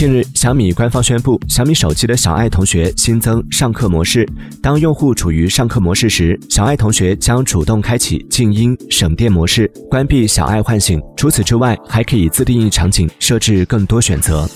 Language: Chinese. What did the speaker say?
近日小米官方宣布小米手机的小爱同学新增上课模式当用户处于上课模式时小爱同学将主动开启静音省电模式关闭小爱唤醒。除此之外还可以自定义场景设置更多选择。